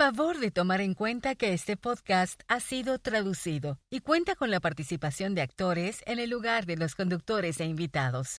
Favor de tomar en cuenta que este podcast ha sido traducido y cuenta con la participación de actores en el lugar de los conductores e invitados.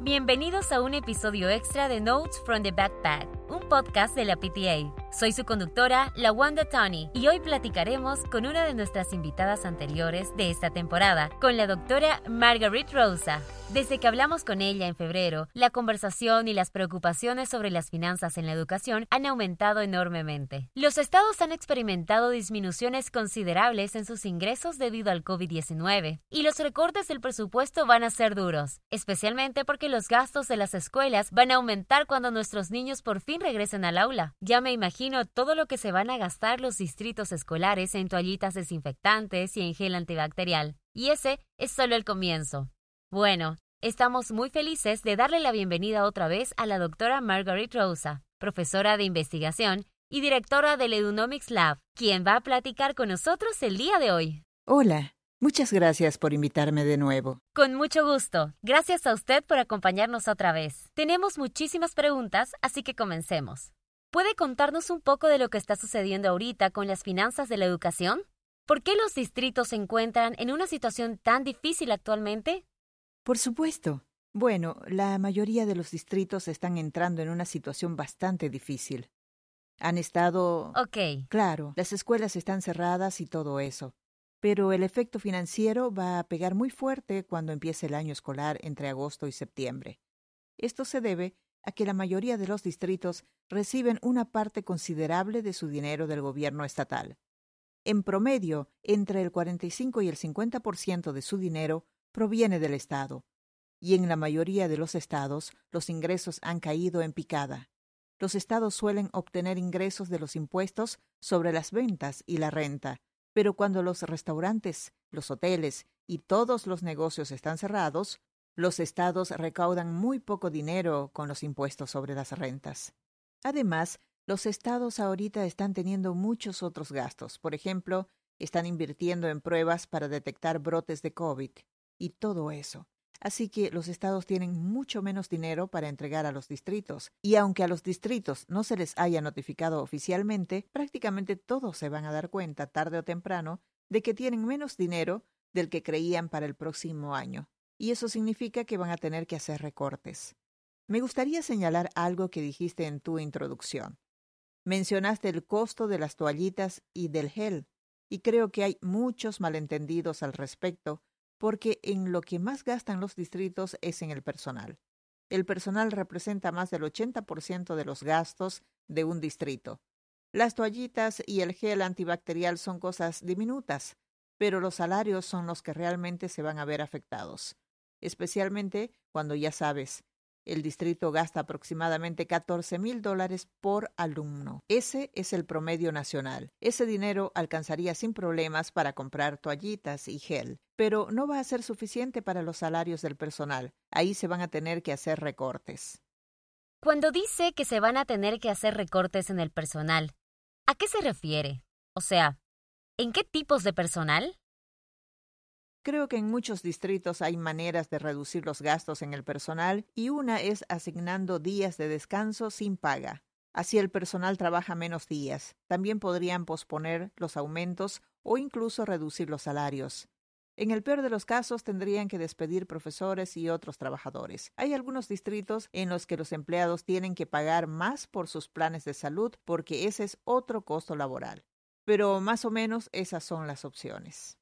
Bienvenidos a un episodio extra de Notes from the Backpack, un podcast de la PTA. Soy su conductora, la Wanda Tony, y hoy platicaremos con una de nuestras invitadas anteriores de esta temporada, con la doctora Marguerite Rosa. Desde que hablamos con ella en febrero, la conversación y las preocupaciones sobre las finanzas en la educación han aumentado enormemente. Los estados han experimentado disminuciones considerables en sus ingresos debido al COVID-19, y los recortes del presupuesto van a ser duros, especialmente porque los gastos de las escuelas van a aumentar cuando nuestros niños por fin regresen al aula. Ya me imagino todo lo que se van a gastar los distritos escolares en toallitas desinfectantes y en gel antibacterial. Y ese es solo el comienzo. Bueno, estamos muy felices de darle la bienvenida otra vez a la doctora Margaret Rosa, profesora de investigación y directora del Edunomics Lab, quien va a platicar con nosotros el día de hoy. Hola, muchas gracias por invitarme de nuevo. Con mucho gusto. Gracias a usted por acompañarnos otra vez. Tenemos muchísimas preguntas, así que comencemos. ¿Puede contarnos un poco de lo que está sucediendo ahorita con las finanzas de la educación? ¿Por qué los distritos se encuentran en una situación tan difícil actualmente? Por supuesto. Bueno, la mayoría de los distritos están entrando en una situación bastante difícil. Han estado... Ok. Claro, las escuelas están cerradas y todo eso. Pero el efecto financiero va a pegar muy fuerte cuando empiece el año escolar entre agosto y septiembre. Esto se debe a que la mayoría de los distritos reciben una parte considerable de su dinero del gobierno estatal. En promedio, entre el 45 y el 50% de su dinero proviene del Estado, y en la mayoría de los estados los ingresos han caído en picada. Los estados suelen obtener ingresos de los impuestos sobre las ventas y la renta, pero cuando los restaurantes, los hoteles y todos los negocios están cerrados, los estados recaudan muy poco dinero con los impuestos sobre las rentas. Además, los estados ahorita están teniendo muchos otros gastos. Por ejemplo, están invirtiendo en pruebas para detectar brotes de COVID y todo eso. Así que los estados tienen mucho menos dinero para entregar a los distritos. Y aunque a los distritos no se les haya notificado oficialmente, prácticamente todos se van a dar cuenta, tarde o temprano, de que tienen menos dinero del que creían para el próximo año. Y eso significa que van a tener que hacer recortes. Me gustaría señalar algo que dijiste en tu introducción. Mencionaste el costo de las toallitas y del gel, y creo que hay muchos malentendidos al respecto porque en lo que más gastan los distritos es en el personal. El personal representa más del 80% de los gastos de un distrito. Las toallitas y el gel antibacterial son cosas diminutas, pero los salarios son los que realmente se van a ver afectados, especialmente cuando ya sabes, el distrito gasta aproximadamente 14 mil dólares por alumno. Ese es el promedio nacional. Ese dinero alcanzaría sin problemas para comprar toallitas y gel, pero no va a ser suficiente para los salarios del personal. Ahí se van a tener que hacer recortes. Cuando dice que se van a tener que hacer recortes en el personal, ¿a qué se refiere? O sea, ¿en qué tipos de personal? Creo que en muchos distritos hay maneras de reducir los gastos en el personal y una es asignando días de descanso sin paga. Así el personal trabaja menos días. También podrían posponer los aumentos o incluso reducir los salarios. En el peor de los casos tendrían que despedir profesores y otros trabajadores. Hay algunos distritos en los que los empleados tienen que pagar más por sus planes de salud porque ese es otro costo laboral. Pero más o menos esas son las opciones.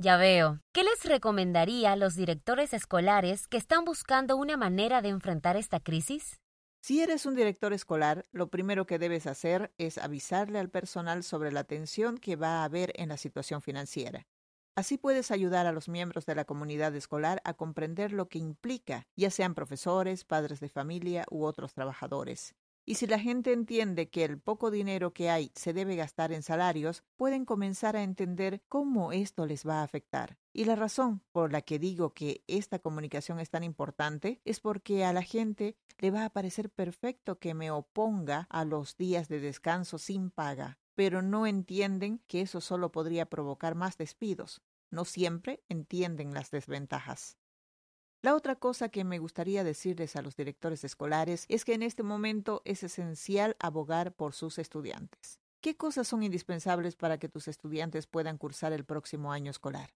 Ya veo. ¿Qué les recomendaría a los directores escolares que están buscando una manera de enfrentar esta crisis? Si eres un director escolar, lo primero que debes hacer es avisarle al personal sobre la tensión que va a haber en la situación financiera. Así puedes ayudar a los miembros de la comunidad escolar a comprender lo que implica, ya sean profesores, padres de familia u otros trabajadores. Y si la gente entiende que el poco dinero que hay se debe gastar en salarios, pueden comenzar a entender cómo esto les va a afectar. Y la razón por la que digo que esta comunicación es tan importante es porque a la gente le va a parecer perfecto que me oponga a los días de descanso sin paga, pero no entienden que eso solo podría provocar más despidos. No siempre entienden las desventajas. La otra cosa que me gustaría decirles a los directores escolares es que en este momento es esencial abogar por sus estudiantes. ¿Qué cosas son indispensables para que tus estudiantes puedan cursar el próximo año escolar?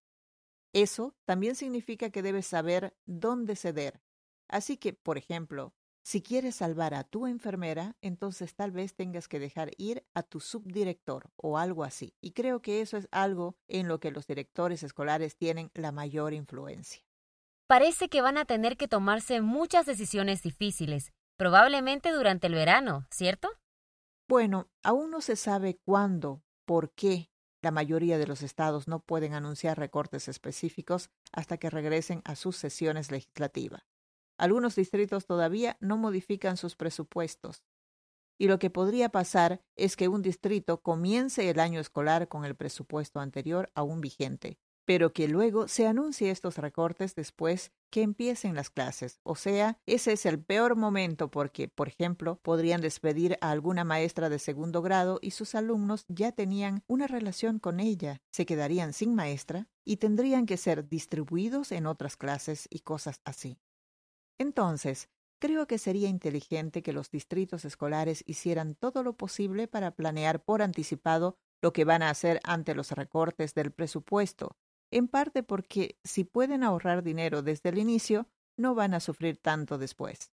Eso también significa que debes saber dónde ceder. Así que, por ejemplo, si quieres salvar a tu enfermera, entonces tal vez tengas que dejar ir a tu subdirector o algo así. Y creo que eso es algo en lo que los directores escolares tienen la mayor influencia. Parece que van a tener que tomarse muchas decisiones difíciles, probablemente durante el verano, ¿cierto? Bueno, aún no se sabe cuándo, por qué la mayoría de los estados no pueden anunciar recortes específicos hasta que regresen a sus sesiones legislativas. Algunos distritos todavía no modifican sus presupuestos. Y lo que podría pasar es que un distrito comience el año escolar con el presupuesto anterior aún vigente, pero que luego se anuncie estos recortes después que empiecen las clases. O sea, ese es el peor momento porque, por ejemplo, podrían despedir a alguna maestra de segundo grado y sus alumnos ya tenían una relación con ella, se quedarían sin maestra y tendrían que ser distribuidos en otras clases y cosas así. Entonces, creo que sería inteligente que los distritos escolares hicieran todo lo posible para planear por anticipado lo que van a hacer ante los recortes del presupuesto, en parte porque si pueden ahorrar dinero desde el inicio, no van a sufrir tanto después.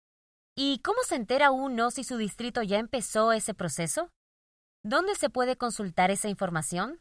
¿Y cómo se entera uno si su distrito ya empezó ese proceso? ¿Dónde se puede consultar esa información?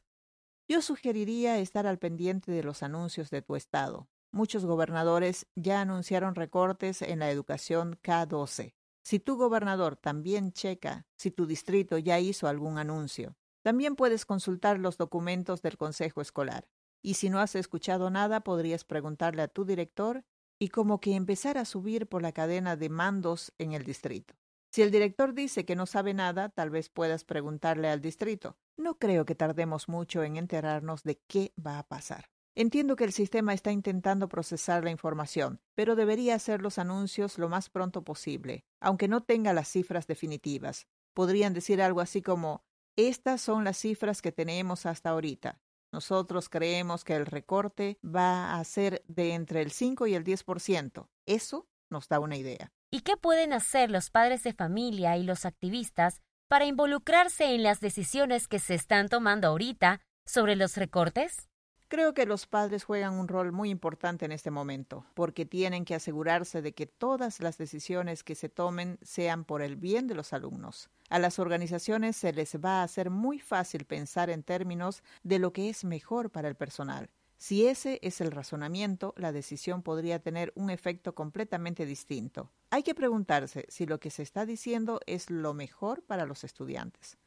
Yo sugeriría estar al pendiente de los anuncios de tu estado. Muchos gobernadores ya anunciaron recortes en la educación K12. Si tu gobernador también checa si tu distrito ya hizo algún anuncio, también puedes consultar los documentos del Consejo Escolar. Y si no has escuchado nada, podrías preguntarle a tu director y como que empezar a subir por la cadena de mandos en el distrito. Si el director dice que no sabe nada, tal vez puedas preguntarle al distrito. No creo que tardemos mucho en enterarnos de qué va a pasar. Entiendo que el sistema está intentando procesar la información, pero debería hacer los anuncios lo más pronto posible, aunque no tenga las cifras definitivas. Podrían decir algo así como, estas son las cifras que tenemos hasta ahorita. Nosotros creemos que el recorte va a ser de entre el 5 y el 10%. Eso nos da una idea. ¿Y qué pueden hacer los padres de familia y los activistas para involucrarse en las decisiones que se están tomando ahorita sobre los recortes? Creo que los padres juegan un rol muy importante en este momento, porque tienen que asegurarse de que todas las decisiones que se tomen sean por el bien de los alumnos. A las organizaciones se les va a hacer muy fácil pensar en términos de lo que es mejor para el personal. Si ese es el razonamiento, la decisión podría tener un efecto completamente distinto. Hay que preguntarse si lo que se está diciendo es lo mejor para los estudiantes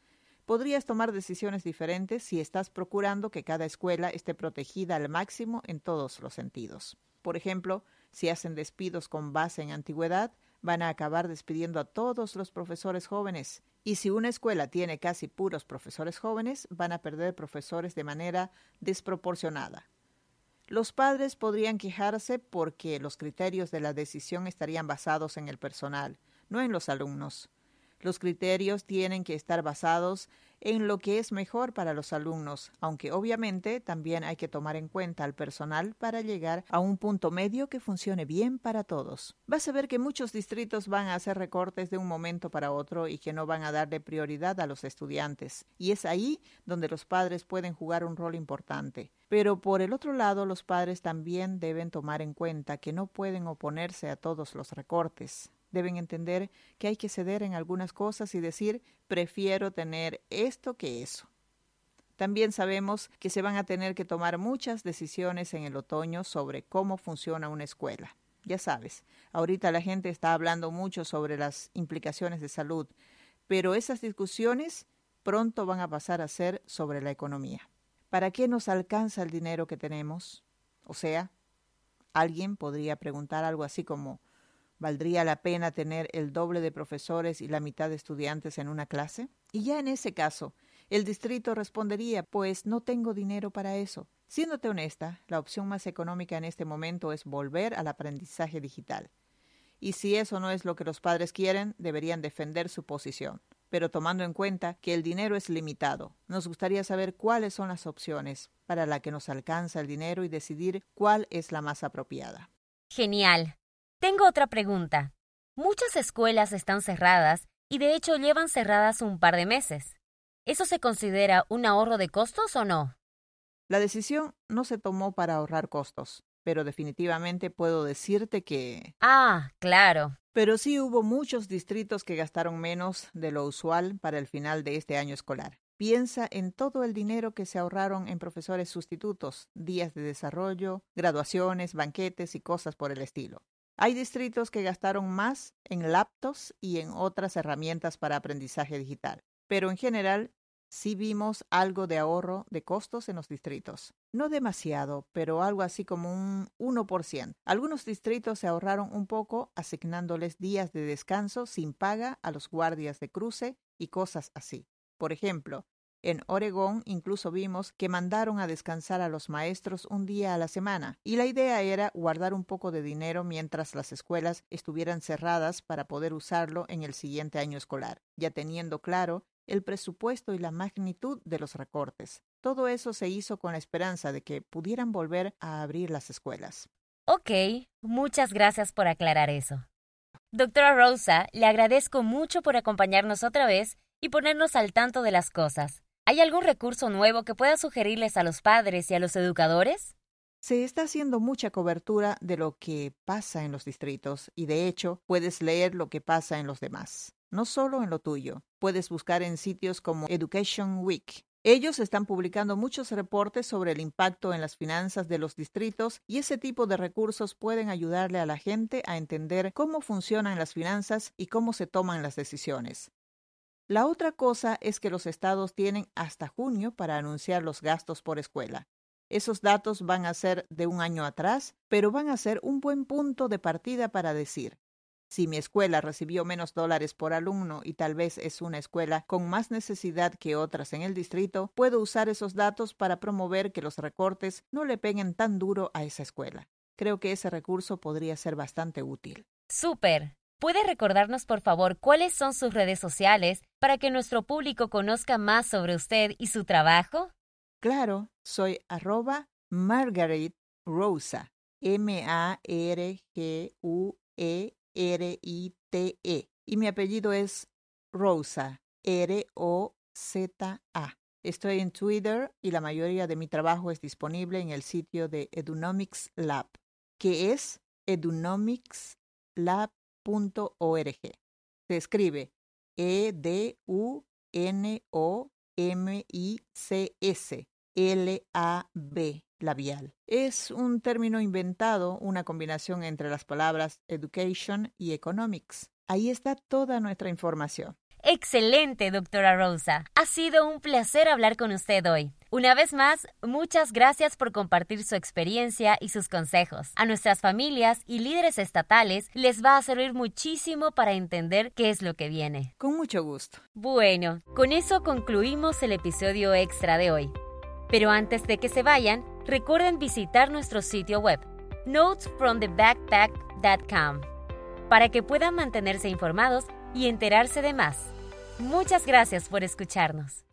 podrías tomar decisiones diferentes si estás procurando que cada escuela esté protegida al máximo en todos los sentidos. Por ejemplo, si hacen despidos con base en antigüedad, van a acabar despidiendo a todos los profesores jóvenes. Y si una escuela tiene casi puros profesores jóvenes, van a perder profesores de manera desproporcionada. Los padres podrían quejarse porque los criterios de la decisión estarían basados en el personal, no en los alumnos. Los criterios tienen que estar basados en lo que es mejor para los alumnos, aunque obviamente también hay que tomar en cuenta al personal para llegar a un punto medio que funcione bien para todos. Vas a ver que muchos distritos van a hacer recortes de un momento para otro y que no van a darle prioridad a los estudiantes, y es ahí donde los padres pueden jugar un rol importante. Pero por el otro lado, los padres también deben tomar en cuenta que no pueden oponerse a todos los recortes. Deben entender que hay que ceder en algunas cosas y decir, prefiero tener esto que eso. También sabemos que se van a tener que tomar muchas decisiones en el otoño sobre cómo funciona una escuela. Ya sabes, ahorita la gente está hablando mucho sobre las implicaciones de salud, pero esas discusiones pronto van a pasar a ser sobre la economía. ¿Para qué nos alcanza el dinero que tenemos? O sea, alguien podría preguntar algo así como, ¿Valdría la pena tener el doble de profesores y la mitad de estudiantes en una clase? Y ya en ese caso, el distrito respondería, pues no tengo dinero para eso. Siéndote honesta, la opción más económica en este momento es volver al aprendizaje digital. Y si eso no es lo que los padres quieren, deberían defender su posición. Pero tomando en cuenta que el dinero es limitado, nos gustaría saber cuáles son las opciones para la que nos alcanza el dinero y decidir cuál es la más apropiada. Genial. Tengo otra pregunta. Muchas escuelas están cerradas y de hecho llevan cerradas un par de meses. ¿Eso se considera un ahorro de costos o no? La decisión no se tomó para ahorrar costos, pero definitivamente puedo decirte que... Ah, claro. Pero sí hubo muchos distritos que gastaron menos de lo usual para el final de este año escolar. Piensa en todo el dinero que se ahorraron en profesores sustitutos, días de desarrollo, graduaciones, banquetes y cosas por el estilo. Hay distritos que gastaron más en laptops y en otras herramientas para aprendizaje digital, pero en general sí vimos algo de ahorro de costos en los distritos. No demasiado, pero algo así como un 1%. Algunos distritos se ahorraron un poco asignándoles días de descanso sin paga a los guardias de cruce y cosas así. Por ejemplo, en Oregón incluso vimos que mandaron a descansar a los maestros un día a la semana y la idea era guardar un poco de dinero mientras las escuelas estuvieran cerradas para poder usarlo en el siguiente año escolar, ya teniendo claro el presupuesto y la magnitud de los recortes. Todo eso se hizo con la esperanza de que pudieran volver a abrir las escuelas. Ok, muchas gracias por aclarar eso. Doctora Rosa, le agradezco mucho por acompañarnos otra vez y ponernos al tanto de las cosas. ¿Hay algún recurso nuevo que pueda sugerirles a los padres y a los educadores? Se está haciendo mucha cobertura de lo que pasa en los distritos y de hecho puedes leer lo que pasa en los demás no solo en lo tuyo. Puedes buscar en sitios como Education Week. Ellos están publicando muchos reportes sobre el impacto en las finanzas de los distritos y ese tipo de recursos pueden ayudarle a la gente a entender cómo funcionan las finanzas y cómo se toman las decisiones. La otra cosa es que los estados tienen hasta junio para anunciar los gastos por escuela. Esos datos van a ser de un año atrás, pero van a ser un buen punto de partida para decir, si mi escuela recibió menos dólares por alumno y tal vez es una escuela con más necesidad que otras en el distrito, puedo usar esos datos para promover que los recortes no le peguen tan duro a esa escuela. Creo que ese recurso podría ser bastante útil. Súper. ¿Puede recordarnos, por favor, cuáles son sus redes sociales para que nuestro público conozca más sobre usted y su trabajo? Claro, soy arroba Margaret Rosa. M-A-R-G-U-E R-I-T-E. Y mi apellido es Rosa, R-O-Z-A. Estoy en Twitter y la mayoría de mi trabajo es disponible en el sitio de Edunomics Lab, que es Se escribe E-D-U-N-O-M-I-C-S L-A-B labial. Es un término inventado, una combinación entre las palabras education y economics. Ahí está toda nuestra información. Excelente, doctora Rosa. Ha sido un placer hablar con usted hoy. Una vez más, muchas gracias por compartir su experiencia y sus consejos. A nuestras familias y líderes estatales les va a servir muchísimo para entender qué es lo que viene. Con mucho gusto. Bueno, con eso concluimos el episodio extra de hoy. Pero antes de que se vayan, recuerden visitar nuestro sitio web, notesfromthebackpack.com, para que puedan mantenerse informados y enterarse de más. Muchas gracias por escucharnos.